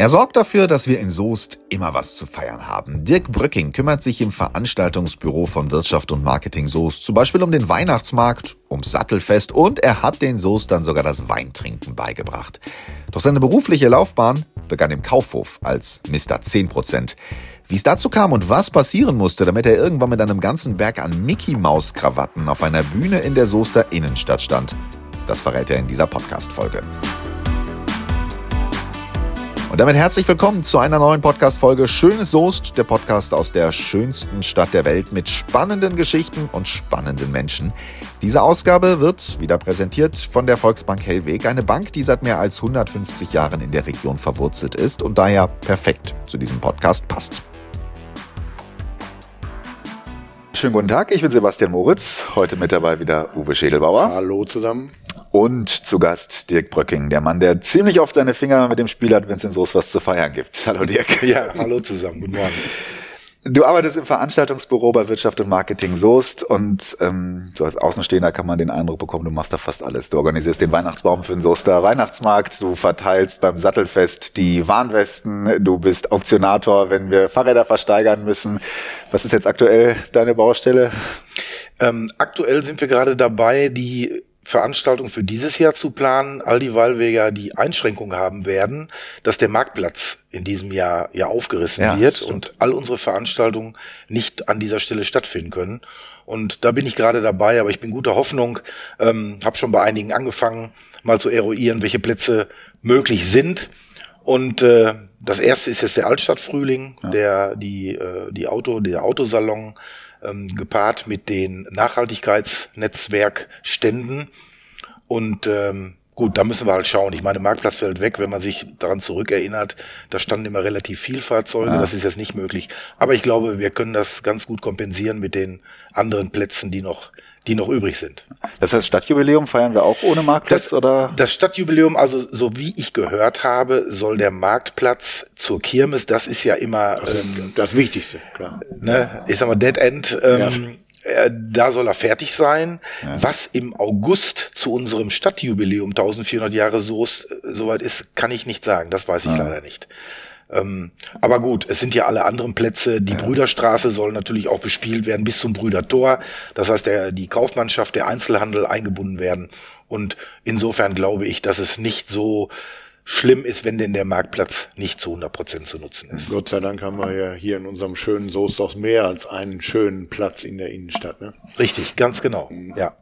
Er sorgt dafür, dass wir in Soest immer was zu feiern haben. Dirk Brücking kümmert sich im Veranstaltungsbüro von Wirtschaft und Marketing Soest zum Beispiel um den Weihnachtsmarkt, ums Sattelfest und er hat den Soestern sogar das Weintrinken beigebracht. Doch seine berufliche Laufbahn begann im Kaufhof als Mr. 10%. Wie es dazu kam und was passieren musste, damit er irgendwann mit einem ganzen Berg an Mickey-Maus-Krawatten auf einer Bühne in der Soester Innenstadt stand, das verrät er in dieser Podcast-Folge. Und damit herzlich willkommen zu einer neuen Podcast-Folge Schönes Soest, der Podcast aus der schönsten Stadt der Welt mit spannenden Geschichten und spannenden Menschen. Diese Ausgabe wird wieder präsentiert von der Volksbank Hellweg, eine Bank, die seit mehr als 150 Jahren in der Region verwurzelt ist und daher perfekt zu diesem Podcast passt. Schönen guten Tag, ich bin Sebastian Moritz. Heute mit dabei wieder Uwe Schädelbauer. Hallo zusammen. Und zu Gast Dirk Bröcking, der Mann, der ziemlich oft seine Finger mit dem Spiel hat, wenn es in Soße was zu feiern gibt. Hallo Dirk. Ja, hallo zusammen. Guten Morgen. Du arbeitest im Veranstaltungsbüro bei Wirtschaft und Marketing Soest und ähm, so als Außenstehender kann man den Eindruck bekommen, du machst da fast alles. Du organisierst den Weihnachtsbaum für den Soester Weihnachtsmarkt, du verteilst beim Sattelfest die Warnwesten, du bist Auktionator, wenn wir Fahrräder versteigern müssen. Was ist jetzt aktuell deine Baustelle? Ähm, aktuell sind wir gerade dabei, die Veranstaltung für dieses Jahr zu planen, all die, ja die Einschränkung haben werden, dass der Marktplatz in diesem Jahr ja aufgerissen ja, wird stimmt. und all unsere Veranstaltungen nicht an dieser Stelle stattfinden können. Und da bin ich gerade dabei, aber ich bin guter Hoffnung, ähm, habe schon bei einigen angefangen, mal zu eruieren, welche Plätze möglich sind. Und äh, das erste ist jetzt der Altstadtfrühling, ja. der die äh, die Auto der Autosalon ähm, gepaart mit den Nachhaltigkeitsnetzwerkständen. Und ähm, gut, da müssen wir halt schauen. Ich meine, Marktplatz fällt weg, wenn man sich daran zurückerinnert. Da standen immer relativ viel Fahrzeuge. Ja. Das ist jetzt nicht möglich. Aber ich glaube, wir können das ganz gut kompensieren mit den anderen Plätzen, die noch die noch übrig sind. Das heißt, Stadtjubiläum feiern wir auch ohne Marktplatz das, oder? Das Stadtjubiläum, also so wie ich gehört habe, soll der Marktplatz zur Kirmes, das ist ja immer das, ähm, das Wichtigste, klar. Ne, ich sag mal Dead End. Ähm, ja. Äh, da soll er fertig sein. Ja. Was im August zu unserem Stadtjubiläum 1400 Jahre so soweit ist, kann ich nicht sagen. Das weiß ich ja. leider nicht. Ähm, aber gut, es sind ja alle anderen Plätze. Die ja. Brüderstraße soll natürlich auch bespielt werden bis zum Brüdertor. Das heißt, der, die Kaufmannschaft, der Einzelhandel eingebunden werden. Und insofern glaube ich, dass es nicht so schlimm ist, wenn denn der Marktplatz nicht zu 100 Prozent zu nutzen ist. Gott sei Dank haben wir ja hier in unserem schönen Soest auch mehr als einen schönen Platz in der Innenstadt. Ne? Richtig, ganz genau. Mhm. Ja.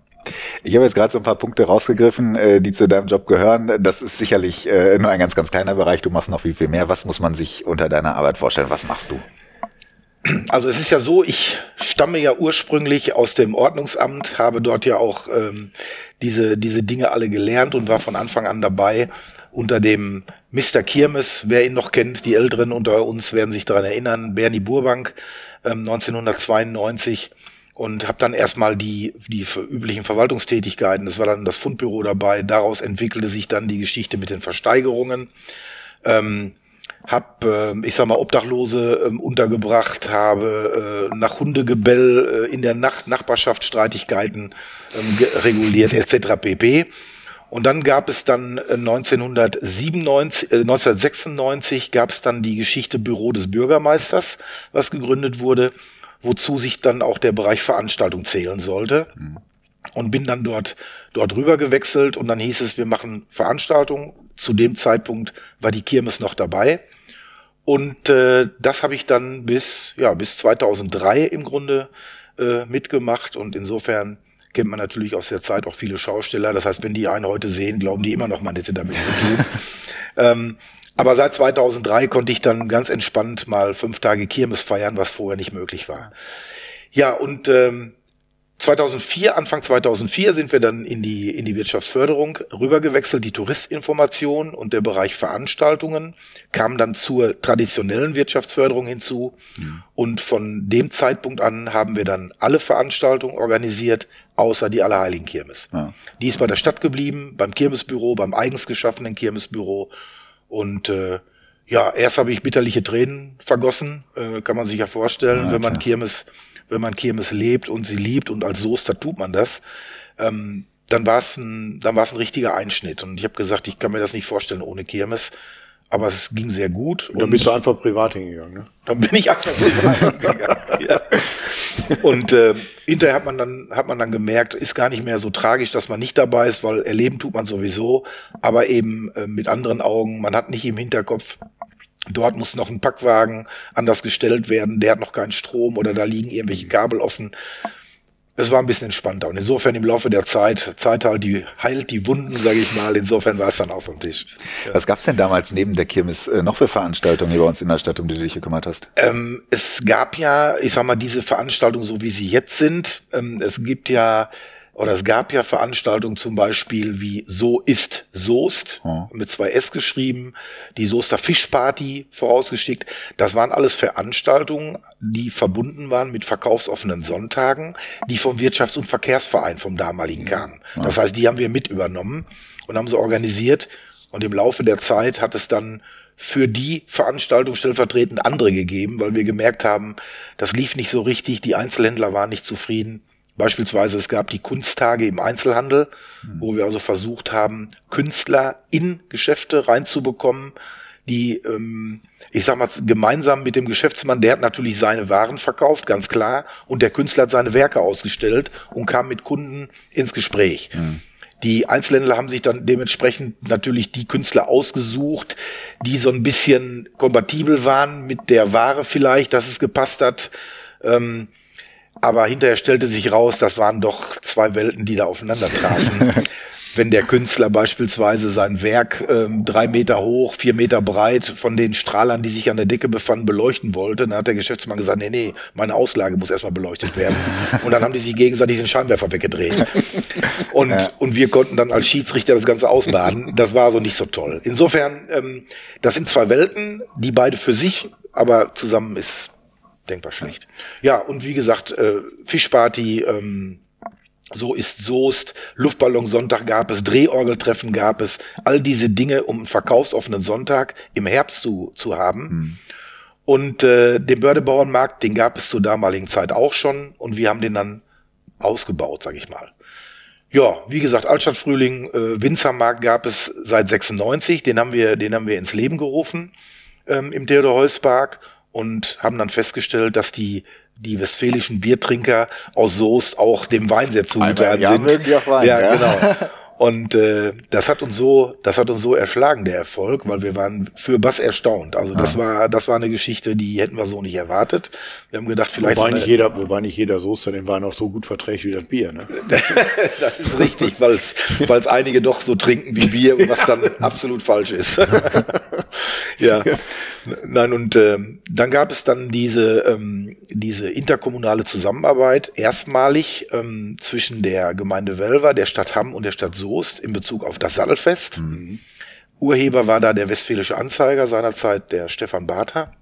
Ich habe jetzt gerade so ein paar Punkte rausgegriffen, äh, die zu deinem Job gehören. Das ist sicherlich äh, nur ein ganz, ganz kleiner Bereich. Du machst noch viel, viel mehr. Was muss man sich unter deiner Arbeit vorstellen? Was machst du? Also es ist ja so, ich stamme ja ursprünglich aus dem Ordnungsamt, habe dort ja auch ähm, diese, diese Dinge alle gelernt und war von Anfang an dabei unter dem Mr. Kirmes, wer ihn noch kennt, die Älteren unter uns werden sich daran erinnern, Bernie Burbank ähm, 1992 und habe dann erstmal die, die üblichen Verwaltungstätigkeiten, das war dann das Fundbüro dabei, daraus entwickelte sich dann die Geschichte mit den Versteigerungen. Ähm, hab, äh, ich sag mal, Obdachlose äh, untergebracht, habe äh, nach Hundegebell äh, in der Nacht Nachbarschaft Streitigkeiten ähm, reguliert etc. pp. Und dann gab es dann 1997, äh, 1996 gab es dann die Geschichte Büro des Bürgermeisters, was gegründet wurde wozu sich dann auch der Bereich Veranstaltung zählen sollte. Mhm. Und bin dann dort, dort rüber gewechselt und dann hieß es, wir machen Veranstaltungen. Zu dem Zeitpunkt war die Kirmes noch dabei. Und äh, das habe ich dann bis, ja, bis 2003 im Grunde äh, mitgemacht. Und insofern kennt man natürlich aus der Zeit auch viele Schausteller. Das heißt, wenn die einen heute sehen, glauben die immer noch, man hätte damit zu tun. ähm, aber seit 2003 konnte ich dann ganz entspannt mal fünf Tage Kirmes feiern, was vorher nicht möglich war. Ja, und ähm, 2004, Anfang 2004 sind wir dann in die, in die Wirtschaftsförderung rübergewechselt. Die Touristinformation und der Bereich Veranstaltungen kam dann zur traditionellen Wirtschaftsförderung hinzu. Mhm. Und von dem Zeitpunkt an haben wir dann alle Veranstaltungen organisiert, außer die Allerheiligen Kirmes. Ja. Die ist bei der Stadt geblieben, beim Kirmesbüro, beim eigens geschaffenen Kirmesbüro. Und äh, ja, erst habe ich bitterliche Tränen vergossen, äh, kann man sich ja vorstellen, ja, wenn man Kirmes, wenn man Kirmes lebt und sie liebt und als Soester tut man das. Ähm, dann war es ein, dann war es ein richtiger Einschnitt und ich habe gesagt, ich kann mir das nicht vorstellen ohne Kirmes. Aber es ging sehr gut. Und dann bist du einfach privat hingegangen, ne? Dann bin ich einfach privat hingegangen. ja. Und äh, hinterher hat man dann hat man dann gemerkt, ist gar nicht mehr so tragisch, dass man nicht dabei ist, weil erleben tut man sowieso, aber eben äh, mit anderen Augen. Man hat nicht im Hinterkopf, Dort muss noch ein Packwagen anders gestellt werden, der hat noch keinen Strom oder da liegen irgendwelche Kabel offen es war ein bisschen entspannter. Und insofern im Laufe der Zeit, Zeit halt die, heilt die Wunden, sage ich mal. Insofern war es dann auf dem Tisch. Ja. Was gab's denn damals neben der Kirmes äh, noch für Veranstaltungen hier bei uns in der Stadt, um die du dich gekümmert hast? Ähm, es gab ja, ich sag mal, diese Veranstaltungen, so wie sie jetzt sind. Ähm, es gibt ja oder es gab ja Veranstaltungen zum Beispiel wie So ist Soest, oh. mit zwei S geschrieben, die Soester Fischparty vorausgeschickt. Das waren alles Veranstaltungen, die verbunden waren mit verkaufsoffenen Sonntagen, die vom Wirtschafts- und Verkehrsverein vom damaligen kamen. Das heißt, die haben wir mit übernommen und haben sie organisiert. Und im Laufe der Zeit hat es dann für die Veranstaltung stellvertretend andere gegeben, weil wir gemerkt haben, das lief nicht so richtig, die Einzelhändler waren nicht zufrieden. Beispielsweise es gab die Kunsttage im Einzelhandel, mhm. wo wir also versucht haben, Künstler in Geschäfte reinzubekommen, die, ähm, ich sag mal, gemeinsam mit dem Geschäftsmann, der hat natürlich seine Waren verkauft, ganz klar, und der Künstler hat seine Werke ausgestellt und kam mit Kunden ins Gespräch. Mhm. Die Einzelhändler haben sich dann dementsprechend natürlich die Künstler ausgesucht, die so ein bisschen kompatibel waren mit der Ware vielleicht, dass es gepasst hat. Ähm, aber hinterher stellte sich raus, das waren doch zwei Welten, die da aufeinander trafen. Wenn der Künstler beispielsweise sein Werk ähm, drei Meter hoch, vier Meter breit von den Strahlern, die sich an der Decke befanden, beleuchten wollte, dann hat der Geschäftsmann gesagt, nee, nee, meine Auslage muss erstmal beleuchtet werden. Und dann haben die sich gegenseitig den Scheinwerfer weggedreht. Und, ja. und wir konnten dann als Schiedsrichter das Ganze ausbaden. Das war so nicht so toll. Insofern, ähm, das sind zwei Welten, die beide für sich, aber zusammen ist denkbar schlecht. Ja, und wie gesagt, äh, Fischparty, ähm, so ist Soest, Luftballonsonntag gab es, Drehorgeltreffen gab es, all diese Dinge, um einen verkaufsoffenen Sonntag im Herbst zu, zu haben. Mhm. Und äh, den Bördebauernmarkt, den gab es zur damaligen Zeit auch schon und wir haben den dann ausgebaut, sag ich mal. Ja, wie gesagt, Altstadtfrühling, äh, Winzermarkt gab es seit 96, den haben wir, den haben wir ins Leben gerufen ähm, im Theodor-Heuss-Park und haben dann festgestellt, dass die die westfälischen Biertrinker aus Soest auch dem Wein sehr zugetan sind. Wein, ja, ja, genau. Und äh, das hat uns so, das hat uns so erschlagen, der Erfolg, weil wir waren für Bass erstaunt. Also das ja. war, das war eine Geschichte, die hätten wir so nicht erwartet. Wir haben gedacht, vielleicht. Wobei nicht jeder, wobei nicht jeder Soester den Wein auch so gut verträgt wie das Bier, ne? das ist richtig, weil es, weil es einige doch so trinken wie Bier, was dann absolut falsch ist. ja. Nein, und äh, dann gab es dann diese, ähm, diese interkommunale Zusammenarbeit erstmalig ähm, zwischen der Gemeinde Welver, der Stadt Hamm und der Stadt Soest in Bezug auf das Sattelfest. Mhm. Urheber war da der Westfälische Anzeiger seinerzeit, der Stefan Bartha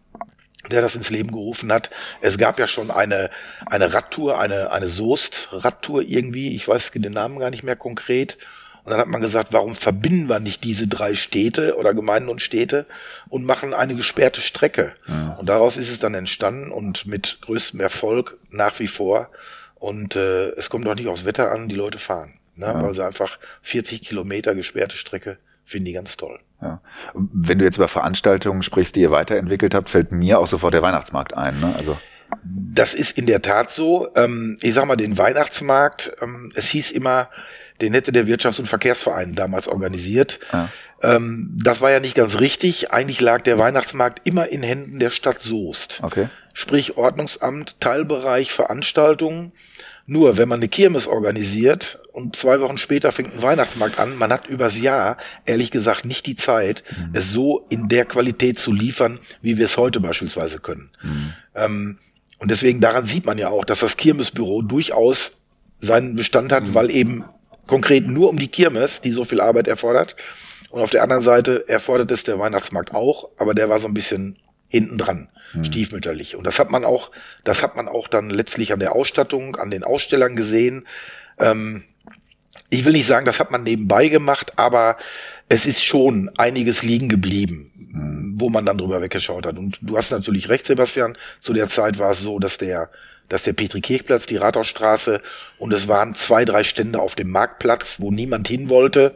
der das ins Leben gerufen hat. Es gab ja schon eine, eine Radtour, eine, eine Soest-Radtour irgendwie. Ich weiß den Namen gar nicht mehr konkret. Und dann hat man gesagt, warum verbinden wir nicht diese drei Städte oder Gemeinden und Städte und machen eine gesperrte Strecke? Ja. Und daraus ist es dann entstanden und mit größtem Erfolg nach wie vor. Und äh, es kommt doch nicht aufs Wetter an, die Leute fahren. Ne? Ja. Weil sie einfach 40 Kilometer gesperrte Strecke finden die ganz toll. Ja. Wenn du jetzt über Veranstaltungen sprichst, die ihr weiterentwickelt habt, fällt mir auch sofort der Weihnachtsmarkt ein. Ne? Also das ist in der Tat so. Ähm, ich sag mal, den Weihnachtsmarkt, ähm, es hieß immer, den hätte der Wirtschafts- und Verkehrsverein damals organisiert. Ja. Ähm, das war ja nicht ganz richtig. Eigentlich lag der Weihnachtsmarkt immer in Händen der Stadt Soest. Okay. Sprich Ordnungsamt, Teilbereich, Veranstaltungen. Nur wenn man eine Kirmes organisiert und zwei Wochen später fängt ein Weihnachtsmarkt an, man hat übers Jahr, ehrlich gesagt, nicht die Zeit, mhm. es so in der Qualität zu liefern, wie wir es heute beispielsweise können. Mhm. Ähm, und deswegen daran sieht man ja auch, dass das Kirmesbüro durchaus seinen Bestand hat, mhm. weil eben konkret nur um die Kirmes, die so viel Arbeit erfordert. Und auf der anderen Seite erfordert es der Weihnachtsmarkt auch, aber der war so ein bisschen hinten dran, hm. stiefmütterlich. Und das hat man auch, das hat man auch dann letztlich an der Ausstattung, an den Ausstellern gesehen. Ähm, ich will nicht sagen, das hat man nebenbei gemacht, aber es ist schon einiges liegen geblieben. Wo man dann drüber weggeschaut hat. Und du hast natürlich recht, Sebastian. Zu der Zeit war es so, dass der das ist der Petri-Kirchplatz, die Rathausstraße und es waren zwei, drei Stände auf dem Marktplatz, wo niemand hin wollte.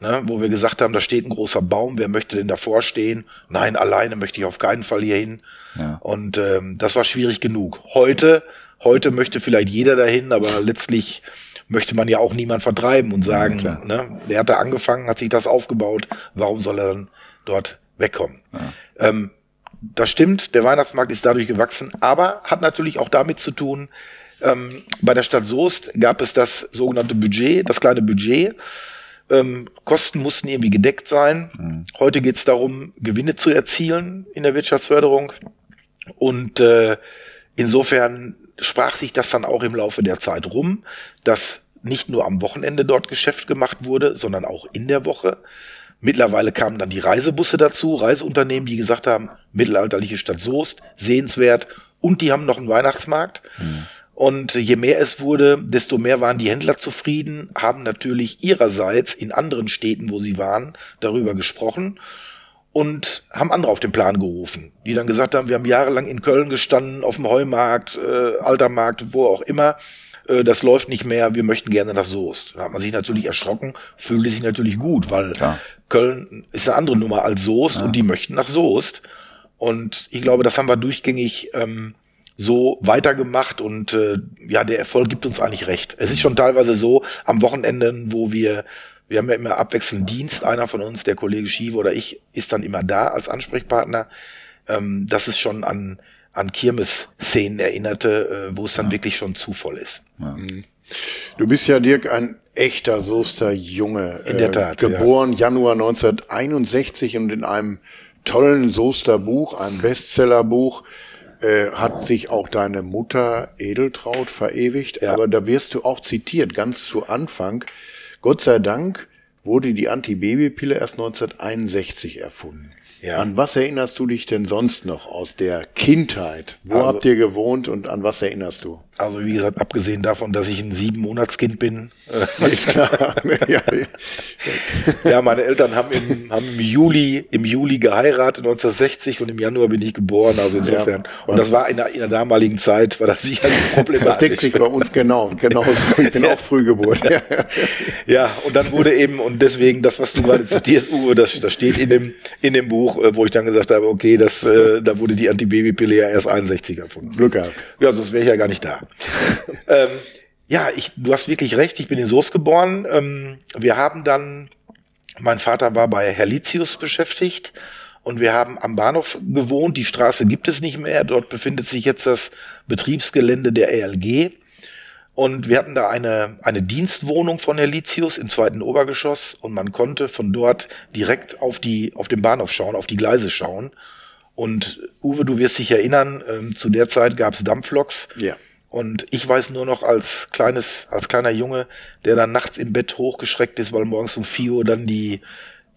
ne, wo wir gesagt haben, da steht ein großer Baum, wer möchte denn davor stehen? Nein, alleine möchte ich auf keinen Fall hier hin. Ja. Und ähm, das war schwierig genug. Heute, heute möchte vielleicht jeder dahin, aber letztlich möchte man ja auch niemand vertreiben und sagen, ja, ne, der hat da angefangen, hat sich das aufgebaut, warum soll er dann dort wegkommen? Ja. Ähm, das stimmt, der Weihnachtsmarkt ist dadurch gewachsen, aber hat natürlich auch damit zu tun, ähm, bei der Stadt Soest gab es das sogenannte Budget, das kleine Budget. Ähm, Kosten mussten irgendwie gedeckt sein. Mhm. Heute geht es darum, Gewinne zu erzielen in der Wirtschaftsförderung. Und äh, insofern sprach sich das dann auch im Laufe der Zeit rum, dass nicht nur am Wochenende dort Geschäft gemacht wurde, sondern auch in der Woche. Mittlerweile kamen dann die Reisebusse dazu, Reiseunternehmen, die gesagt haben, mittelalterliche Stadt Soest, sehenswert und die haben noch einen Weihnachtsmarkt. Mhm. Und je mehr es wurde, desto mehr waren die Händler zufrieden, haben natürlich ihrerseits in anderen Städten, wo sie waren, darüber gesprochen und haben andere auf den Plan gerufen, die dann gesagt haben, wir haben jahrelang in Köln gestanden, auf dem Heumarkt, äh, Altermarkt, wo auch immer. Äh, das läuft nicht mehr, wir möchten gerne nach Soest. Da hat man sich natürlich erschrocken, fühlte sich natürlich gut, weil ja. Köln ist eine andere Nummer als Soest ja. und die möchten nach Soest. Und ich glaube, das haben wir durchgängig ähm, so weitergemacht und äh, ja, der Erfolg gibt uns eigentlich recht. Es ist schon teilweise so, am Wochenende, wo wir, wir haben ja immer abwechselnd Dienst, einer von uns, der Kollege Schiewe oder ich, ist dann immer da als Ansprechpartner. Ähm, das ist schon an, an Kirmes-Szenen erinnerte, äh, wo es dann ja. wirklich schon zu voll ist. Ja. Mhm. Du bist ja, Dirk, ein echter Soester Junge. In der äh, Tat. Äh, geboren ja. Januar 1961 und in einem tollen Soester Buch, ein Bestsellerbuch, äh, hat sich auch deine Mutter Edeltraut verewigt, ja. aber da wirst du auch zitiert, ganz zu Anfang. Gott sei Dank wurde die Antibabypille erst 1961 erfunden. Ja. An was erinnerst du dich denn sonst noch aus der Kindheit? Wo also, habt ihr gewohnt und an was erinnerst du? Also wie gesagt, abgesehen davon, dass ich ein sieben Monatskind bin. Äh, ist klar. ja, ja, meine Eltern haben im, haben im Juli, im Juli geheiratet, 1960 und im Januar bin ich geboren. Also insofern. Ja, und das war in der, in der damaligen Zeit, war das sicherlich problematisch. Das deckt sich bei uns genau, genauso. Ich bin auch Frühgeburt. Ja. ja, und dann wurde eben, und deswegen das, was du gerade zitierst, Uwe, das, das steht in dem, in dem Buch, äh, wo ich dann gesagt habe, okay, das, äh, da wurde die Antibabypille ja erst 61 erfunden. Glück gehabt. Ja, sonst wäre ich ja gar nicht da. Ähm, ja, ich, du hast wirklich recht, ich bin in Soest geboren. Ähm, wir haben dann, mein Vater war bei Herlitius beschäftigt und wir haben am Bahnhof gewohnt. Die Straße gibt es nicht mehr. Dort befindet sich jetzt das Betriebsgelände der ELG. Und wir hatten da eine, eine Dienstwohnung von Herlitius im zweiten Obergeschoss und man konnte von dort direkt auf die, auf den Bahnhof schauen, auf die Gleise schauen. Und Uwe, du wirst dich erinnern, ähm, zu der Zeit gab es Dampfloks. Ja. Und ich weiß nur noch als kleines, als kleiner Junge, der dann nachts im Bett hochgeschreckt ist, weil morgens um vier Uhr dann die,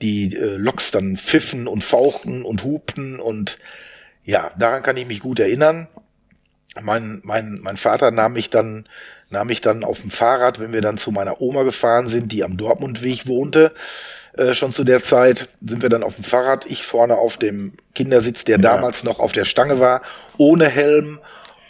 die äh, Loks dann pfiffen und fauchten und hupten und ja, daran kann ich mich gut erinnern. Mein, mein, mein Vater nahm mich dann, nahm mich dann auf dem Fahrrad, wenn wir dann zu meiner Oma gefahren sind, die am Dortmundweg wohnte. Äh, schon zu der Zeit sind wir dann auf dem Fahrrad, ich vorne auf dem Kindersitz, der ja. damals noch auf der Stange war, ohne Helm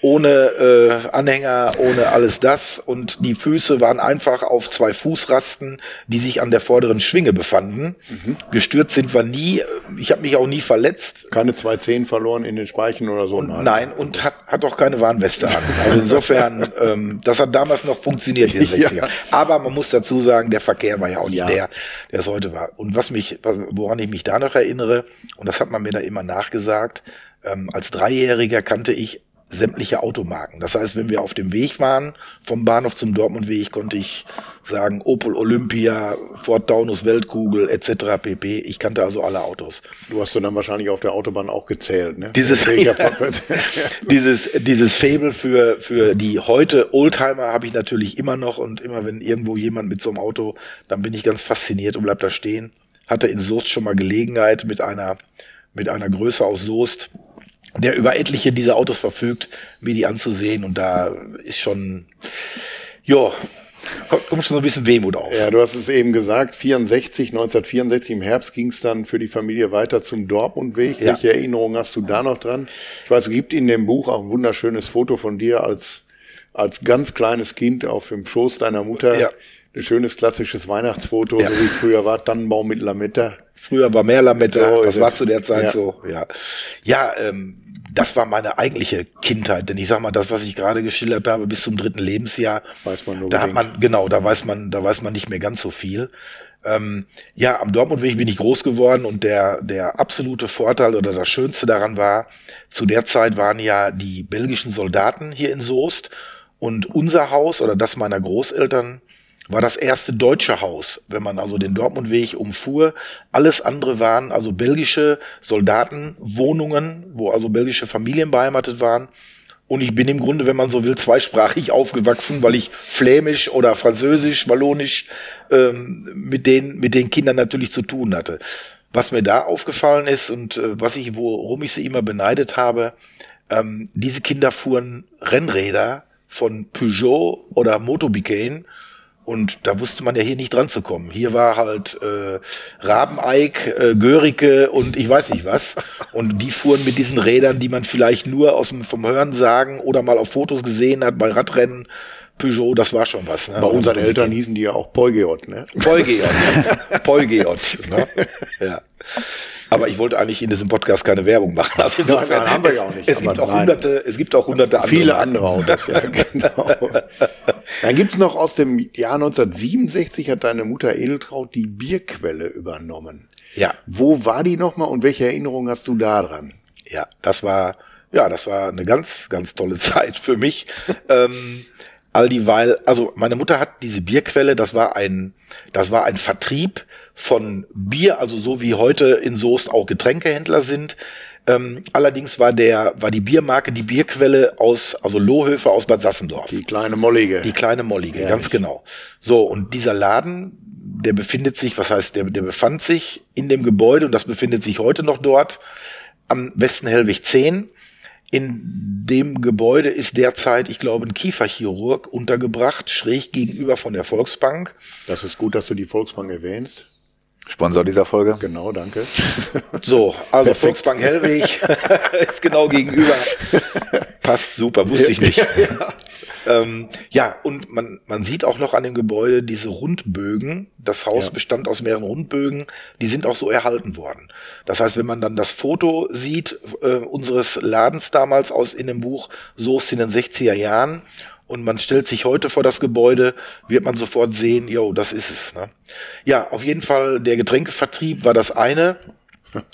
ohne äh, Anhänger, ohne alles das. Und die Füße waren einfach auf zwei Fußrasten, die sich an der vorderen Schwinge befanden. Mhm. Gestürzt sind wir nie. Ich habe mich auch nie verletzt. Keine zwei Zehen verloren in den Speichen oder so? Und, nein. nein, und hat, hat auch keine Warnweste an. Also insofern, ähm, das hat damals noch funktioniert in den 60er. Ja. Aber man muss dazu sagen, der Verkehr war ja auch nicht ja. der, der es heute war. Und was mich, woran ich mich da noch erinnere, und das hat man mir da immer nachgesagt, ähm, als Dreijähriger kannte ich sämtliche Automarken. Das heißt, wenn wir auf dem Weg waren, vom Bahnhof zum Dortmundweg, konnte ich sagen, Opel Olympia, Ford Taunus Weltkugel etc. pp. Ich kannte also alle Autos. Du hast dann wahrscheinlich auf der Autobahn auch gezählt, ne? Dieses, ja, dieses, dieses Fable für, für die heute Oldtimer habe ich natürlich immer noch und immer wenn irgendwo jemand mit so einem Auto, dann bin ich ganz fasziniert und bleib da stehen. Hatte in Soest schon mal Gelegenheit mit einer, mit einer Größe aus Soest, der über etliche dieser Autos verfügt, mir die anzusehen. Und da ist schon, ja, kommt, kommt schon so ein bisschen Wehmut auf. Ja, du hast es eben gesagt, 64, 1964 im Herbst ging es dann für die Familie weiter zum Dortmundweg. Ja. Welche Erinnerungen hast du da noch dran? Ich weiß, es gibt in dem Buch auch ein wunderschönes Foto von dir als, als ganz kleines Kind auf dem Schoß deiner Mutter. Ja. ein schönes klassisches Weihnachtsfoto, Ja. so wie es früher war, Tannenbaum mit Lametta. Früher war mehr Lametta, So das war zu der Zeit Ja. so, ja. Ja, ähm, das war meine eigentliche Kindheit, denn ich sag mal, das, was ich gerade geschildert habe, bis zum dritten Lebensjahr, Weiß man nur da hat man, genau, da weiß man, da weiß man nicht mehr ganz so viel. Ähm, ja, am Dortmundweg bin ich groß geworden und der, der absolute Vorteil oder das Schönste daran war, zu der Zeit waren ja die belgischen Soldaten hier in Soest und unser Haus oder das meiner Großeltern war das erste deutsche Haus, wenn man also den Dortmundweg umfuhr. Alles andere waren also belgische Soldatenwohnungen, wo also belgische Familien beheimatet waren. Und ich bin im Grunde, wenn man so will, zweisprachig aufgewachsen, weil ich Flämisch oder Französisch, Wallonisch ähm, mit, den, mit den Kindern natürlich zu tun hatte. Was mir da aufgefallen ist und äh, was ich, worum ich sie immer beneidet habe, ähm, diese Kinder fuhren Rennräder von Peugeot oder Motobicane und da wusste man ja hier nicht dran zu kommen. Hier war halt äh, Rabeneik, äh, Görike und ich weiß nicht was. Und die fuhren mit diesen Rädern, die man vielleicht nur aus dem, vom Hören sagen oder mal auf Fotos gesehen hat bei Radrennen. Peugeot, das war schon was. Ne? Bei unseren Eltern hießen die ja auch Peugeot, ne? Polgeot. Polgeot. Ne? Ja. Aber ich wollte eigentlich in diesem Podcast keine Werbung machen. Also insofern, Nein, haben wir es, ja auch nicht. Es gibt auch nein. hunderte, es gibt auch hunderte Viele Marken. andere Autos, ja, genau. Dann gibt's noch aus dem Jahr 1967 hat deine Mutter Edeltraut die Bierquelle übernommen. Ja. Wo war die nochmal und welche Erinnerungen hast du da dran? Ja, das war, ja, das war eine ganz, ganz tolle Zeit für mich. ähm, all dieweil, also meine Mutter hat diese Bierquelle, das war ein, das war ein Vertrieb von Bier, also so wie heute in Soest auch Getränkehändler sind. Ähm, allerdings war der, war die Biermarke die Bierquelle aus, also Lohhöfe aus Bad Sassendorf. Die kleine Mollige. Die kleine Mollige, Ehrlich? ganz genau. So, und dieser Laden, der befindet sich, was heißt, der, der befand sich in dem Gebäude und das befindet sich heute noch dort am Westen Hellwig 10. In dem Gebäude ist derzeit, ich glaube, ein Kieferchirurg untergebracht, schräg gegenüber von der Volksbank. das ist gut, dass du die Volksbank erwähnst. Sponsor dieser Folge. Genau, danke. So, also Perfekt. Volksbank Hellwig ist genau gegenüber. Passt super, wusste ich nicht. Ähm, ja, und man, man sieht auch noch an dem Gebäude diese Rundbögen. Das Haus Ja. bestand aus mehreren Rundbögen. Die sind auch so erhalten worden. Das heißt, wenn man dann das Foto sieht äh, unseres Ladens damals aus in dem Buch Soest in den 60er Jahren und man stellt sich heute vor das Gebäude, wird man sofort sehen, jo, das ist es. Ne? Ja, auf jeden Fall, der Getränkevertrieb war das eine.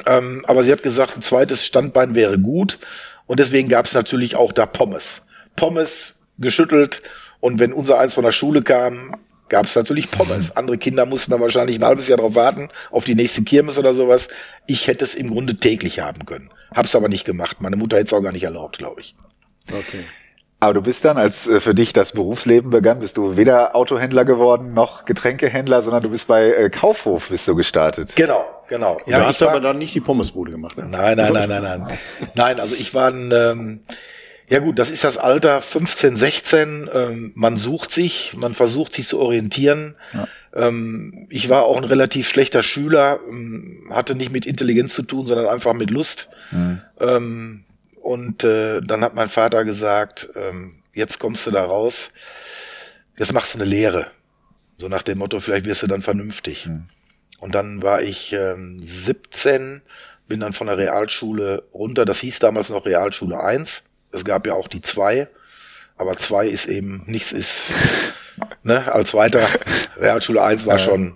Ähm, aber sie hat gesagt, ein zweites Standbein wäre gut. Und deswegen gab es natürlich auch da Pommes. Pommes geschüttelt. Und wenn unser eins von der Schule kam, gab es natürlich Pommes. Andere Kinder mussten dann wahrscheinlich ein halbes Jahr drauf warten, auf die nächste Kirmes oder sowas. Ich hätte es im Grunde täglich haben können. Hab's aber nicht gemacht. Meine Mutter hätte es auch gar nicht erlaubt, glaube ich. Okay. Aber du bist dann, als äh, für dich das Berufsleben begann, bist du weder Autohändler geworden noch Getränkehändler, sondern du bist bei äh, Kaufhof bist du gestartet. Genau, genau. du hast war- aber dann nicht die Pommesbude gemacht, ne? Nein, nein, nein, nein, nein. Nein, also ich war ein, ähm, ja gut, das ist das Alter 15, 16. Ähm, man sucht sich, man versucht sich zu orientieren. Ähm, ich war auch ein relativ schlechter Schüler, ähm, hatte nicht mit Intelligenz zu tun, sondern einfach mit Lust. Ähm, und äh, dann hat mein Vater gesagt, ähm, jetzt kommst du da raus, jetzt machst du eine Lehre. So nach dem Motto, vielleicht wirst du dann vernünftig. Und dann war ich ähm, 17, bin dann von der Realschule runter. Das hieß damals noch Realschule 1. Es gab ja auch die 2, aber 2 ist eben nichts ist. Ne, als weiter Realschule 1 war schon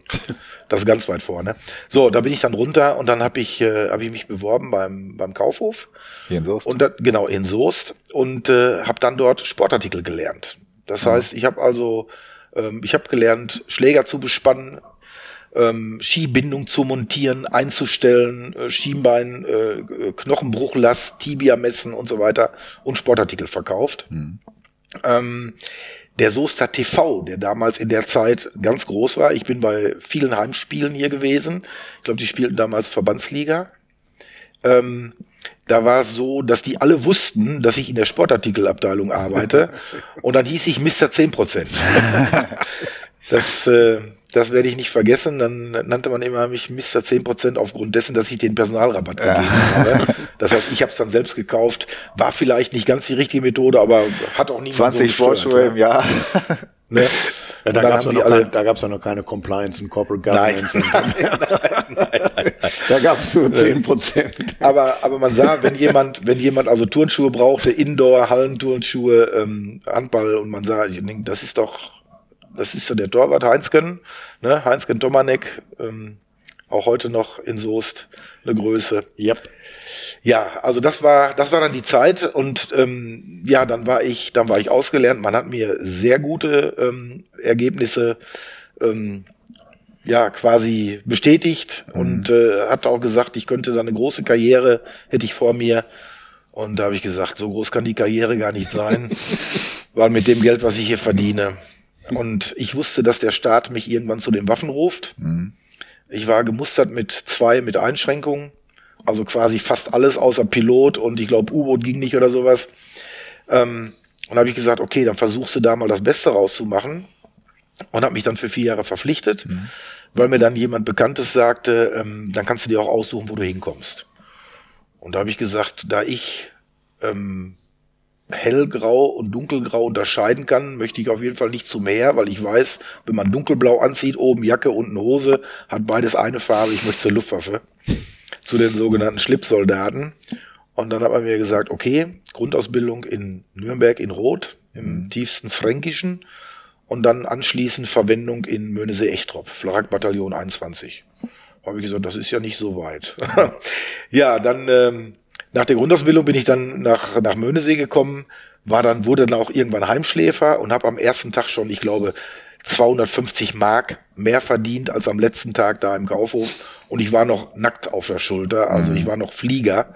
das ganz weit vorne. So, da bin ich dann runter und dann habe ich, äh, hab ich mich beworben beim, beim Kaufhof. Hier in Soest. Und da, genau, in Soest und äh, habe dann dort Sportartikel gelernt. Das heißt, ich habe also, ähm, ich habe gelernt, Schläger zu bespannen, ähm, Skibindung zu montieren, einzustellen, äh, Schienbein, äh, Knochenbruchlast, Tibia messen und so weiter und Sportartikel verkauft. Ähm, der Soester TV, der damals in der Zeit ganz groß war. Ich bin bei vielen Heimspielen hier gewesen. Ich glaube, die spielten damals Verbandsliga. Ähm, da war es so, dass die alle wussten, dass ich in der Sportartikelabteilung arbeite. und dann hieß ich Mr. 10%. das, äh, das werde ich nicht vergessen. Dann nannte man immer mich Mr. 10% aufgrund dessen, dass ich den Personalrabatt gegeben habe. Das heißt, ich habe es dann selbst gekauft. War vielleicht nicht ganz die richtige Methode, aber hat auch niemand 20 so Sportschuhe ja. im Jahr. Ne? Ja, da gab es noch, alle, da gab's noch keine Compliance und Corporate Governance. Nein, nein, nein, nein, Da gab es nur 10 Prozent. Aber, aber man sah, wenn jemand, wenn jemand also Turnschuhe brauchte, Indoor, Hallenturnschuhe, ähm, Handball und man sah, ich denke, das ist doch, das ist so der Torwart Heinzken, ne? Heinzken Domanek, ähm, auch heute noch in Soest eine Größe. Yep. Ja, also das war, das war dann die Zeit und ähm, ja, dann war ich, dann war ich ausgelernt. Man hat mir sehr gute ähm, Ergebnisse ähm, ja quasi bestätigt mhm. und äh, hat auch gesagt, ich könnte da eine große Karriere hätte ich vor mir. Und da habe ich gesagt, so groß kann die Karriere gar nicht sein, weil mit dem Geld, was ich hier verdiene. Und ich wusste, dass der Staat mich irgendwann zu den Waffen ruft. Mhm. Ich war gemustert mit zwei, mit Einschränkungen. Also quasi fast alles außer Pilot und ich glaube U-Boot ging nicht oder sowas. Ähm, und habe ich gesagt, okay, dann versuchst du da mal das Beste rauszumachen. Und habe mich dann für vier Jahre verpflichtet, mhm. weil mir dann jemand Bekanntes sagte, ähm, dann kannst du dir auch aussuchen, wo du hinkommst. Und da habe ich gesagt, da ich ähm, hellgrau und dunkelgrau unterscheiden kann, möchte ich auf jeden Fall nicht zu mehr, weil ich weiß, wenn man dunkelblau anzieht, oben Jacke, unten Hose, hat beides eine Farbe, ich möchte zur Luftwaffe, zu den sogenannten Schlipsoldaten. Und dann hat man mir gesagt, okay, Grundausbildung in Nürnberg in Rot, im mhm. tiefsten Fränkischen und dann anschließend Verwendung in Möhnesee-Echtrop, Flak-Bataillon 21. Habe ich gesagt, das ist ja nicht so weit. ja, dann ähm, nach der Grundausbildung bin ich dann nach, nach Möhnesee gekommen, war dann, wurde dann auch irgendwann Heimschläfer und habe am ersten Tag schon, ich glaube, 250 Mark mehr verdient als am letzten Tag da im Kaufhof. Und ich war noch nackt auf der Schulter, also ich mhm. war noch Flieger.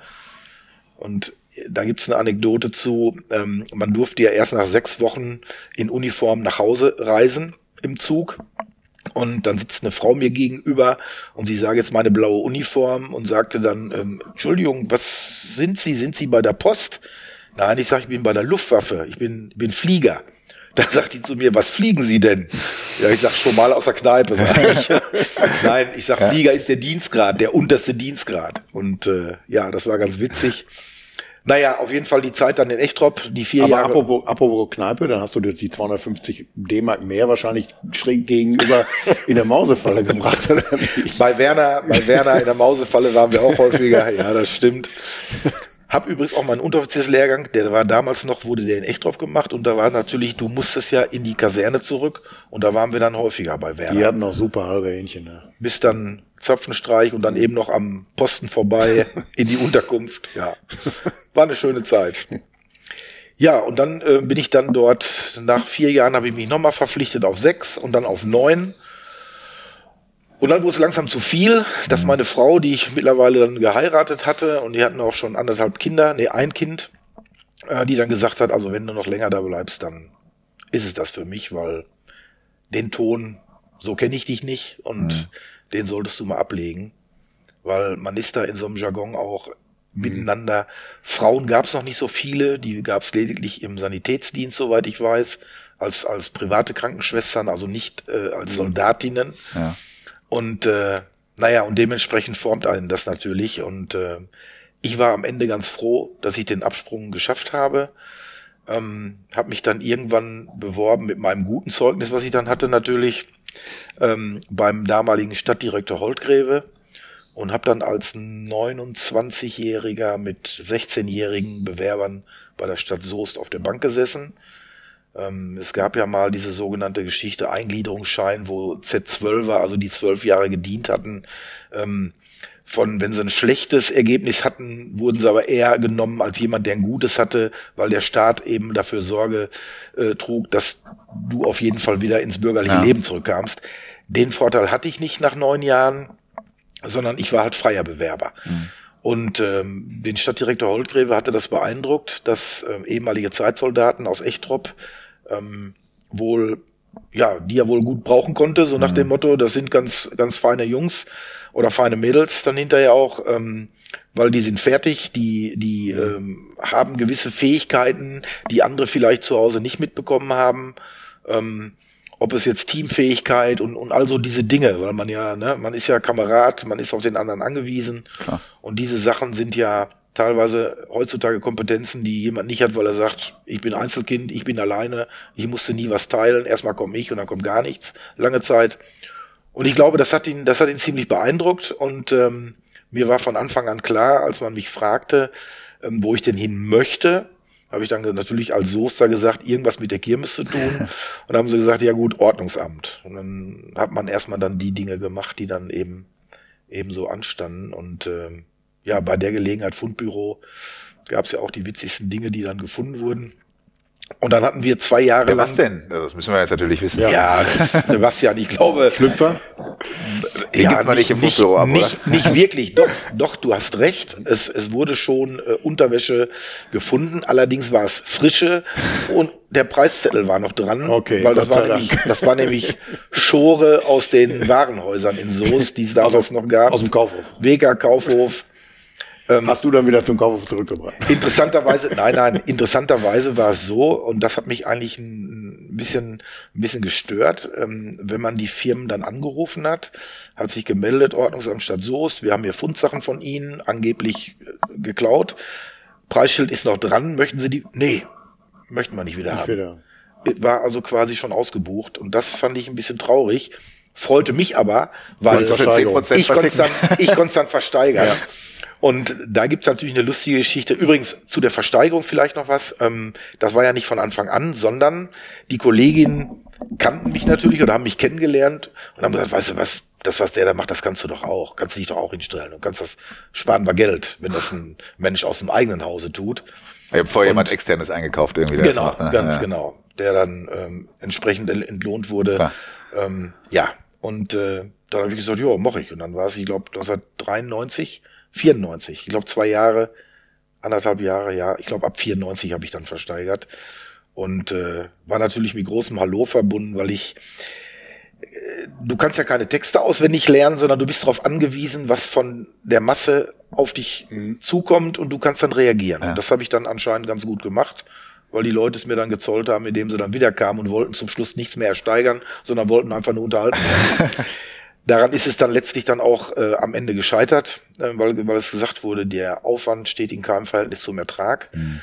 Und da gibt's eine Anekdote zu, ähm, man durfte ja erst nach sechs Wochen in Uniform nach Hause reisen im Zug. Und dann sitzt eine Frau mir gegenüber und sie sah jetzt meine blaue Uniform und sagte dann, ähm, Entschuldigung, was sind Sie? Sind Sie bei der Post? Nein, ich sage, ich bin bei der Luftwaffe, ich bin, bin Flieger. Da sagt die zu mir, was fliegen Sie denn? Ja, ich sag schon mal aus der Kneipe, sag ich. Nein, ich sag, Flieger ist der Dienstgrad, der unterste Dienstgrad. Und äh, ja, das war ganz witzig. Naja, auf jeden Fall die Zeit dann in Echtrop, die vier Aber Jahre. Apropos, apropos Kneipe, dann hast du dir die 250 D-Mark mehr wahrscheinlich schräg gegenüber in der Mausefalle gebracht, oder nicht? Bei Werner, bei Werner in der Mausefalle waren wir auch häufiger. Ja, das stimmt. Hab übrigens auch meinen Unteroffizierslehrgang, der war damals noch, wurde der in Echtrop gemacht und da war natürlich, du musstest ja in die Kaserne zurück und da waren wir dann häufiger bei Werner. Die hatten auch super halbe Hähnchen, ne? Bis dann Zapfenstreich und dann eben noch am Posten vorbei in die Unterkunft. Ja, war eine schöne Zeit. Ja, und dann äh, bin ich dann dort, nach vier Jahren habe ich mich nochmal verpflichtet auf sechs und dann auf neun. Und dann wurde es langsam zu viel, dass mhm. meine Frau, die ich mittlerweile dann geheiratet hatte, und die hatten auch schon anderthalb Kinder, nee, ein Kind, äh, die dann gesagt hat, also wenn du noch länger da bleibst, dann ist es das für mich, weil den Ton, so kenne ich dich nicht und mhm. den solltest du mal ablegen, weil man ist da in so einem Jargon auch mhm. miteinander. Frauen gab es noch nicht so viele, die gab es lediglich im Sanitätsdienst, soweit ich weiß, als, als private Krankenschwestern, also nicht äh, als mhm. Soldatinnen. Ja. Und äh, naja, und dementsprechend formt einen das natürlich. Und äh, ich war am Ende ganz froh, dass ich den Absprung geschafft habe. Ähm, habe mich dann irgendwann beworben mit meinem guten Zeugnis, was ich dann hatte natürlich, ähm, beim damaligen Stadtdirektor Holtgräve und habe dann als 29-Jähriger mit 16-jährigen Bewerbern bei der Stadt Soest auf der Bank gesessen es gab ja mal diese sogenannte Geschichte Eingliederungsschein, wo Z12er, also die zwölf Jahre gedient hatten, ähm, von, wenn sie ein schlechtes Ergebnis hatten, wurden sie aber eher genommen als jemand, der ein gutes hatte, weil der Staat eben dafür Sorge äh, trug, dass du auf jeden Fall wieder ins bürgerliche ja. Leben zurückkamst. Den Vorteil hatte ich nicht nach neun Jahren, sondern ich war halt freier Bewerber. Mhm. Und ähm, den Stadtdirektor Holtgräve hatte das beeindruckt, dass ähm, ehemalige Zeitsoldaten aus Echtrop ähm, wohl, ja, die er wohl gut brauchen konnte, so nach mhm. dem Motto, das sind ganz, ganz feine Jungs oder feine Mädels dann hinterher auch, ähm, weil die sind fertig, die, die mhm. ähm, haben gewisse Fähigkeiten, die andere vielleicht zu Hause nicht mitbekommen haben. Ähm, ob es jetzt Teamfähigkeit und, und also diese Dinge, weil man ja, ne, man ist ja Kamerad, man ist auf den anderen angewiesen. Klar. Und diese Sachen sind ja teilweise heutzutage Kompetenzen, die jemand nicht hat, weil er sagt, ich bin Einzelkind, ich bin alleine, ich musste nie was teilen, erstmal komme ich und dann kommt gar nichts, lange Zeit. Und ich glaube, das hat ihn, das hat ihn ziemlich beeindruckt und ähm, mir war von Anfang an klar, als man mich fragte, ähm, wo ich denn hin möchte, habe ich dann natürlich als Soester gesagt, irgendwas mit der Kirmes zu tun. Und dann haben sie gesagt, ja gut, Ordnungsamt. Und dann hat man erstmal dann die Dinge gemacht, die dann eben eben so anstanden. Und ähm, ja, bei der Gelegenheit Fundbüro gab es ja auch die witzigsten Dinge, die dann gefunden wurden. Und dann hatten wir zwei Jahre ja, lang. Was denn? Das müssen wir jetzt natürlich wissen. Ja, das, Sebastian, ich glaube. Schlüpfer? Ja, man nicht im nicht, ab, nicht, nicht wirklich. Doch, doch, du hast recht. Es, es wurde schon äh, Unterwäsche gefunden. Allerdings war es frische und der Preiszettel war noch dran. Okay, weil das war, nämlich, das war nämlich Schore aus den Warenhäusern in Soest, die es damals noch gab. Aus dem Kaufhof. Wega Kaufhof. Ähm, Hast du dann wieder zum Kaufhof zurückgebracht? Interessanterweise, nein, nein, interessanterweise war es so, und das hat mich eigentlich ein bisschen, ein bisschen gestört, ähm, wenn man die Firmen dann angerufen hat, hat sich gemeldet, Ordnungsamt Stadt Soest, wir haben hier Fundsachen von Ihnen, angeblich äh, geklaut. Preisschild ist noch dran, möchten Sie die? Nee, möchten wir nicht wieder nicht haben. Wieder. War also quasi schon ausgebucht und das fand ich ein bisschen traurig. Freute mich aber, weil ich konnte es dann, ich konnte dann versteigern. Ja. Und da gibt's natürlich eine lustige Geschichte. Übrigens zu der Versteigerung vielleicht noch was. Ähm, das war ja nicht von Anfang an, sondern die Kolleginnen kannten mich natürlich oder haben mich kennengelernt und haben gesagt, weißt du was, das, was der da macht, das kannst du doch auch. Kannst du dich doch auch hinstellen und kannst das sparen wir Geld, wenn das ein Mensch aus dem eigenen Hause tut. Ich habe vorher jemand externes eingekauft irgendwie. Genau, macht, ne? ganz ja. genau. Der dann ähm, entsprechend entlohnt wurde. Ähm, ja, und äh, dann habe ich gesagt, ja, mach ich. Und dann war es, ich glaube, 1993 94. Ich glaube zwei Jahre, anderthalb Jahre, ja. Ich glaube ab 94 habe ich dann versteigert. Und äh, war natürlich mit großem Hallo verbunden, weil ich äh, du kannst ja keine Texte auswendig lernen, sondern du bist darauf angewiesen, was von der Masse auf dich zukommt und du kannst dann reagieren. Ja. Und das habe ich dann anscheinend ganz gut gemacht, weil die Leute es mir dann gezollt haben, indem sie dann wieder kamen und wollten zum Schluss nichts mehr ersteigern, sondern wollten einfach nur unterhalten werden. Daran ist es dann letztlich dann auch äh, am Ende gescheitert, äh, weil, weil es gesagt wurde, der Aufwand steht in keinem Verhältnis zum Ertrag. Mhm.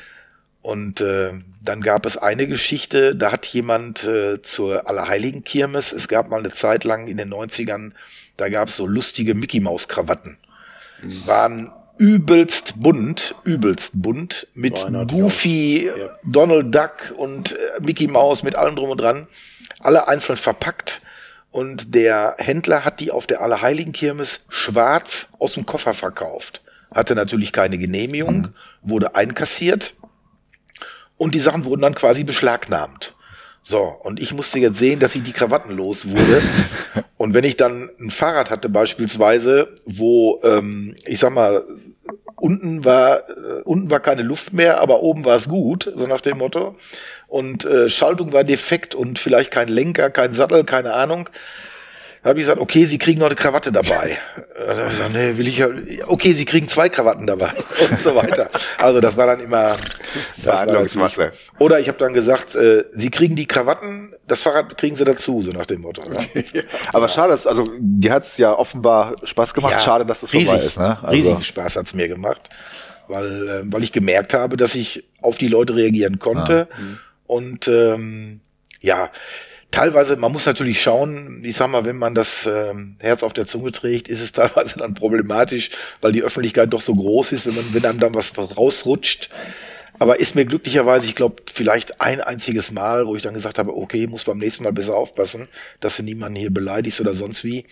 Und äh, dann gab es eine Geschichte, da hat jemand äh, zur Allerheiligen Kirmes, es gab mal eine Zeit lang in den 90ern, da gab es so lustige Mickey Maus Krawatten. Mhm. Waren übelst bunt, übelst bunt, mit Goofy, ja. Donald Duck und äh, Mickey Maus, mit allem drum und dran, alle einzeln verpackt und der Händler hat die auf der Allerheiligenkirmes schwarz aus dem Koffer verkauft. Hatte natürlich keine Genehmigung, wurde einkassiert und die Sachen wurden dann quasi beschlagnahmt. So, und ich musste jetzt sehen, dass ich die Krawatten los wurde. Und wenn ich dann ein Fahrrad hatte beispielsweise, wo, ähm, ich sag mal, unten war, äh, unten war keine Luft mehr, aber oben war es gut, so nach dem Motto. Und äh, Schaltung war defekt und vielleicht kein Lenker, kein Sattel, keine Ahnung. Da habe ich gesagt, okay, Sie kriegen noch eine Krawatte dabei. Gesagt, nee, will ich ja. Okay, Sie kriegen zwei Krawatten dabei und so weiter. Also das war dann immer Verhandlungsmasse. Oder ich habe dann gesagt, äh, Sie kriegen die Krawatten, das Fahrrad kriegen Sie dazu, so nach dem Motto. Ne? ja. Aber schade, dass, also die hat's ja offenbar Spaß gemacht. Ja, schade, dass das riesig, vorbei ist. Ne? Also. Riesigen Spaß hat's mir gemacht, weil äh, weil ich gemerkt habe, dass ich auf die Leute reagieren konnte ah. und ähm, ja teilweise, man muss natürlich schauen, ich sag mal, wenn man das ähm, Herz auf der Zunge trägt, ist es teilweise dann problematisch, weil die Öffentlichkeit doch so groß ist, wenn man, wenn einem dann was rausrutscht. Aber ist mir glücklicherweise, ich glaube, vielleicht ein einziges Mal, wo ich dann gesagt habe, okay, muss beim nächsten Mal besser aufpassen, dass du niemanden hier beleidigst oder sonst wie.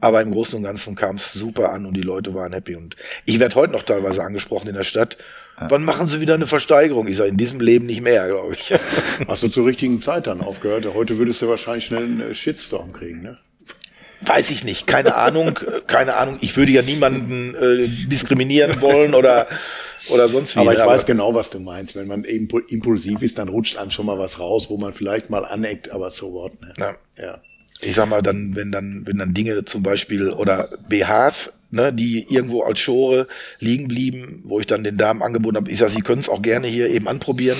Aber im Großen und Ganzen kam es super an und die Leute waren happy. Und ich werde heute noch teilweise angesprochen in der Stadt Wann machen Sie wieder eine Versteigerung? Ich sage, in diesem Leben nicht mehr, glaube ich. Hast du zur richtigen Zeit dann aufgehört? Heute würdest du wahrscheinlich schnell einen Shitstorm kriegen, ne? Weiß ich nicht, keine Ahnung, keine Ahnung. Ich würde ja niemanden äh, diskriminieren wollen oder oder sonst wie. Aber ich weiß genau, was du meinst. Wenn man eben impulsiv ist, dann rutscht einem schon mal was raus, wo man vielleicht mal aneckt, aber so what. Ne? Ja. ja. Ich sag mal, dann, wenn dann, wenn dann Dinge zum Beispiel oder BHs ne, die irgendwo als Schore liegen blieben, wo ich dann den Damen angeboten habe, ich sage, sie können es auch gerne hier eben anprobieren.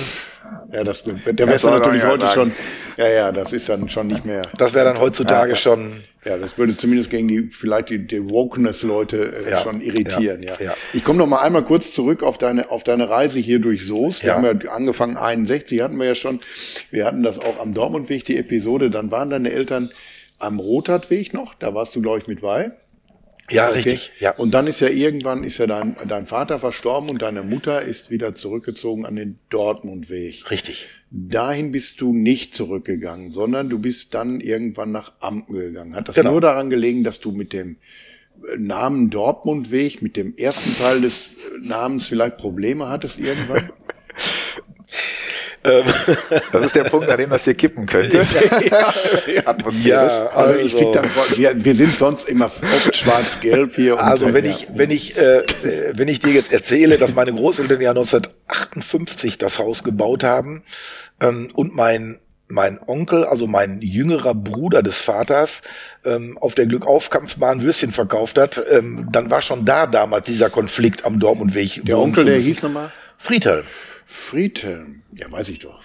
Ja, das, der du natürlich heute sagen. schon, ja, ja, das ist dann schon nicht mehr. Das wäre dann heutzutage ja, schon. Ja, das würde zumindest gegen die, vielleicht die, die Wokeness-Leute äh, ja, schon irritieren, ja. ja. Ich komme noch mal einmal kurz zurück auf deine, auf deine Reise hier durch Soest. Wir haben ja angefangen, 61 hatten wir ja schon. Wir hatten das auch am Dortmundweg, die Episode. Dann waren deine Eltern am Rotatweg noch, da warst du, glaube ich, mit bei. Ja, okay. richtig. Ja. Und dann ist ja irgendwann ist ja dein, dein Vater verstorben und deine Mutter ist wieder zurückgezogen an den Dortmundweg. Richtig. Dahin bist du nicht zurückgegangen, sondern du bist dann irgendwann nach Amten gegangen. Hat das genau. nur daran gelegen, dass du mit dem äh, Namen Dortmundweg, mit dem ersten Teil des Namens vielleicht Probleme hattest irgendwann? Ähm, das ist der Punkt, an dem das hier kippen könnte. ja, ja, also, also ich finde dann, wir, wir sind sonst immer oft schwarz-gelb hier. also wenn ich, wenn ich, äh, wenn ich dir jetzt erzähle, dass meine Großeltern ja 1958 das Haus gebaut haben ähm, und mein mein Onkel, also mein jüngerer Bruder des Vaters, ähm, auf der Glückaufkampfbahn Würstchen verkauft hat, ähm, dann war schon da damals dieser Konflikt am Dortmundweg. Der Onkel, der hieß nochmal? Friedhelm. Friedhelm, ja, weiß ich doch.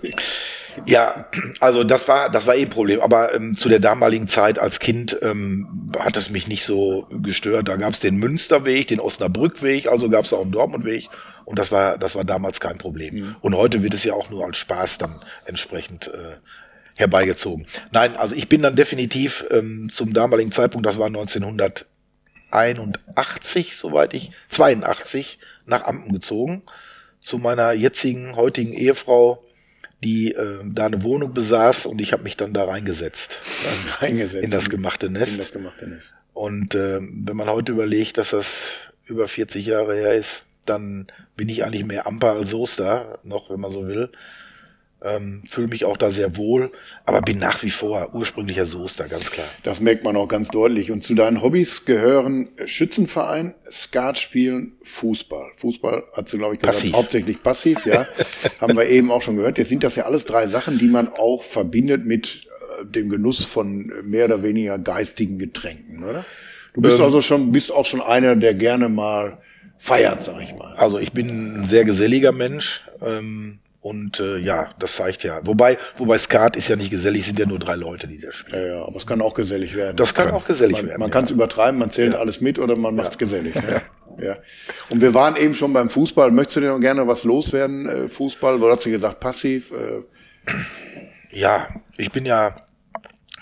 ja, also das war das war eh ein Problem. Aber ähm, zu der damaligen Zeit als Kind ähm, hat es mich nicht so gestört. Da gab es den Münsterweg, den Osnabrückweg, also gab es auch einen Dortmundweg. Und das war das war damals kein Problem. Mhm. Und heute wird es ja auch nur als Spaß dann entsprechend äh, herbeigezogen. Nein, also ich bin dann definitiv ähm, zum damaligen Zeitpunkt, das war 1981, soweit ich 82 nach Ampen gezogen zu meiner jetzigen, heutigen Ehefrau, die äh, da eine Wohnung besaß und ich habe mich dann da reingesetzt. reingesetzt. In das gemachte Nest. In das gemachte Nest. Und äh, wenn man heute überlegt, dass das über 40 Jahre her ist, dann bin ich eigentlich mehr Amper als Soester, noch, wenn man so will ähm, fühle mich auch da sehr wohl, aber bin nach wie vor ursprünglicher Soester, ganz klar. Das merkt man auch ganz deutlich. Und zu deinen Hobbys gehören Schützenverein, Skat spielen, Fußball. Fußball hat sie, glaube ich, gesagt, passiv. hauptsächlich passiv, ja. Haben wir eben auch schon gehört. Jetzt sind das ja alles drei Sachen, die man auch verbindet mit äh, dem Genuss von mehr oder weniger geistigen Getränken, oder? Du bist ähm, also schon, bist auch schon einer, der gerne mal feiert, sag ich mal. Also ich bin ein sehr geselliger Mensch. Ähm, und äh, ja, das zeigt ja. Wobei, wobei Skat ist ja nicht gesellig, sind ja nur drei Leute, die das spielen. Ja, ja aber es kann auch gesellig werden. Das kann, kann auch gesellig man, werden. Man ja. kann es übertreiben, man zählt ja. alles mit oder man macht es gesellig. Ne? ja. Und wir waren eben schon beim Fußball. Möchtest du denn noch gerne was loswerden, äh, Fußball? Du hast du gesagt, passiv. Äh. Ja, ich bin ja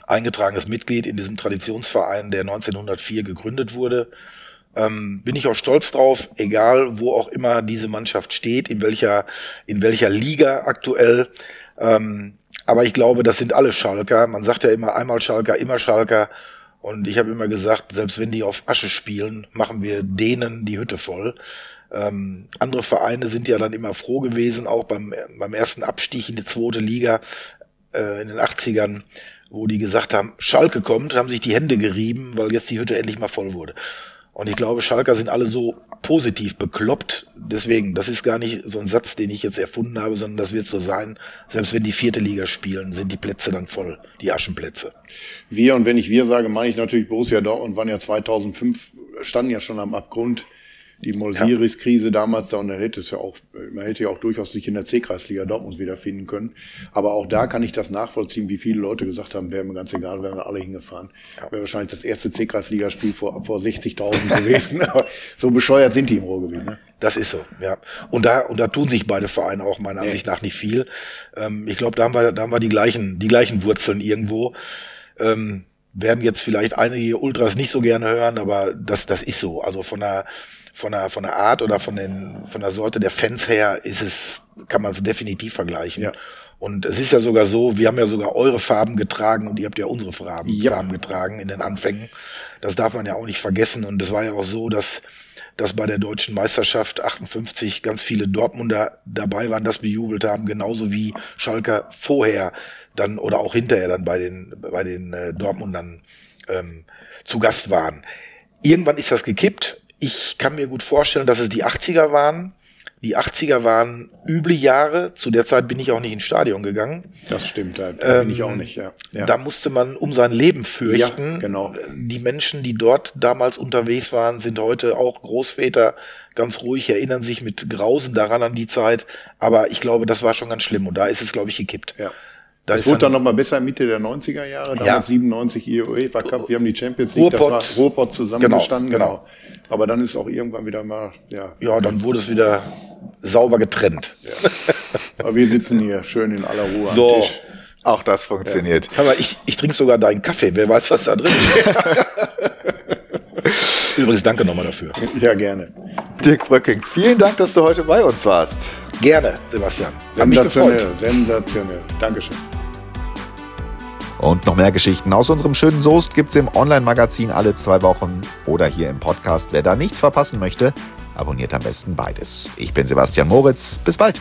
eingetragenes Mitglied in diesem Traditionsverein, der 1904 gegründet wurde ähm, bin ich auch stolz drauf, egal wo auch immer diese Mannschaft steht, in welcher, in welcher Liga aktuell. Ähm, aber ich glaube, das sind alle Schalker. Man sagt ja immer einmal Schalker, immer Schalker. Und ich habe immer gesagt, selbst wenn die auf Asche spielen, machen wir denen die Hütte voll. Ähm, andere Vereine sind ja dann immer froh gewesen, auch beim, beim ersten Abstieg in die zweite Liga äh, in den 80ern, wo die gesagt haben, Schalke kommt, haben sich die Hände gerieben, weil jetzt die Hütte endlich mal voll wurde. Und ich glaube, Schalker sind alle so positiv bekloppt. Deswegen, das ist gar nicht so ein Satz, den ich jetzt erfunden habe, sondern das wird so sein. Selbst wenn die vierte Liga spielen, sind die Plätze dann voll, die Aschenplätze. Wir, und wenn ich wir sage, meine ich natürlich Borussia Dortmund, waren ja 2005, standen ja schon am Abgrund die Molsiris-Krise damals da und dann hätte es ja auch, man hätte ja auch durchaus sich in der C-Kreisliga Dortmund wiederfinden können. Aber auch da kann ich das nachvollziehen, wie viele Leute gesagt haben, wäre mir ganz egal, wären wir alle hingefahren. Ja. Wäre wahrscheinlich das erste C-Kreisligaspiel vor, vor 60.000 gewesen. Aber so bescheuert sind die im Ruhrgebiet. Ne? Das ist so, ja. Und da, und da tun sich beide Vereine auch meiner Ansicht nach nicht viel. Ähm, ich glaube, da haben wir, da haben wir die gleichen, die gleichen Wurzeln irgendwo. Ähm, werden jetzt vielleicht einige Ultras nicht so gerne hören, aber das, das ist so. Also von der, von der, von der Art oder von, den, von der Sorte der Fans her ist es, kann man es definitiv vergleichen. Ja. Und es ist ja sogar so, wir haben ja sogar eure Farben getragen und ihr habt ja unsere Farben, ja. Farben getragen in den Anfängen. Das darf man ja auch nicht vergessen. Und es war ja auch so, dass, dass bei der deutschen Meisterschaft 58 ganz viele Dortmunder dabei waren, das bejubelt haben, genauso wie Schalker vorher dann oder auch hinterher dann bei den, bei den äh, Dortmundern ähm, zu Gast waren. Irgendwann ist das gekippt ich kann mir gut vorstellen, dass es die 80er waren. Die 80er waren üble Jahre. Zu der Zeit bin ich auch nicht ins Stadion gegangen. Das stimmt, da, ähm, bin ich auch nicht, ja. ja. Da musste man um sein Leben fürchten. Ja, genau. Die Menschen, die dort damals unterwegs waren, sind heute auch Großväter ganz ruhig, erinnern sich mit Grausen daran an die Zeit. Aber ich glaube, das war schon ganz schlimm und da ist es, glaube ich, gekippt. Ja. Da Das wurde dann- nochmal besser Mitte der 90er Jahre, damals Ja. 97 ihr UEFA Cup, wir haben die Champions League, Ruhrpott. das war Ruhrpott zusammengestanden, Genau, genau, Aber dann ist auch irgendwann wieder mal, ja, Ja, dann wurde es wieder sauber getrennt. aber wir sitzen hier schön in aller Ruhe So. am Tisch. Auch das funktioniert. Hör mal, ich, ich trinke sogar deinen Kaffee. Wer weiß, was da drin ist. Übrigens, danke nochmal dafür. Ja, gerne. Dirk Bröcking, vielen Dank, dass du heute bei uns warst. Gerne, Sebastian. Sensationell, sensationell. Dankeschön. Und noch mehr Geschichten aus unserem schönen Soest gibt's im Online-Magazin alle zwei Wochen oder hier im Podcast. Wer da nichts verpassen möchte, abonniert am besten beides. Ich bin Sebastian Moritz. Bis bald.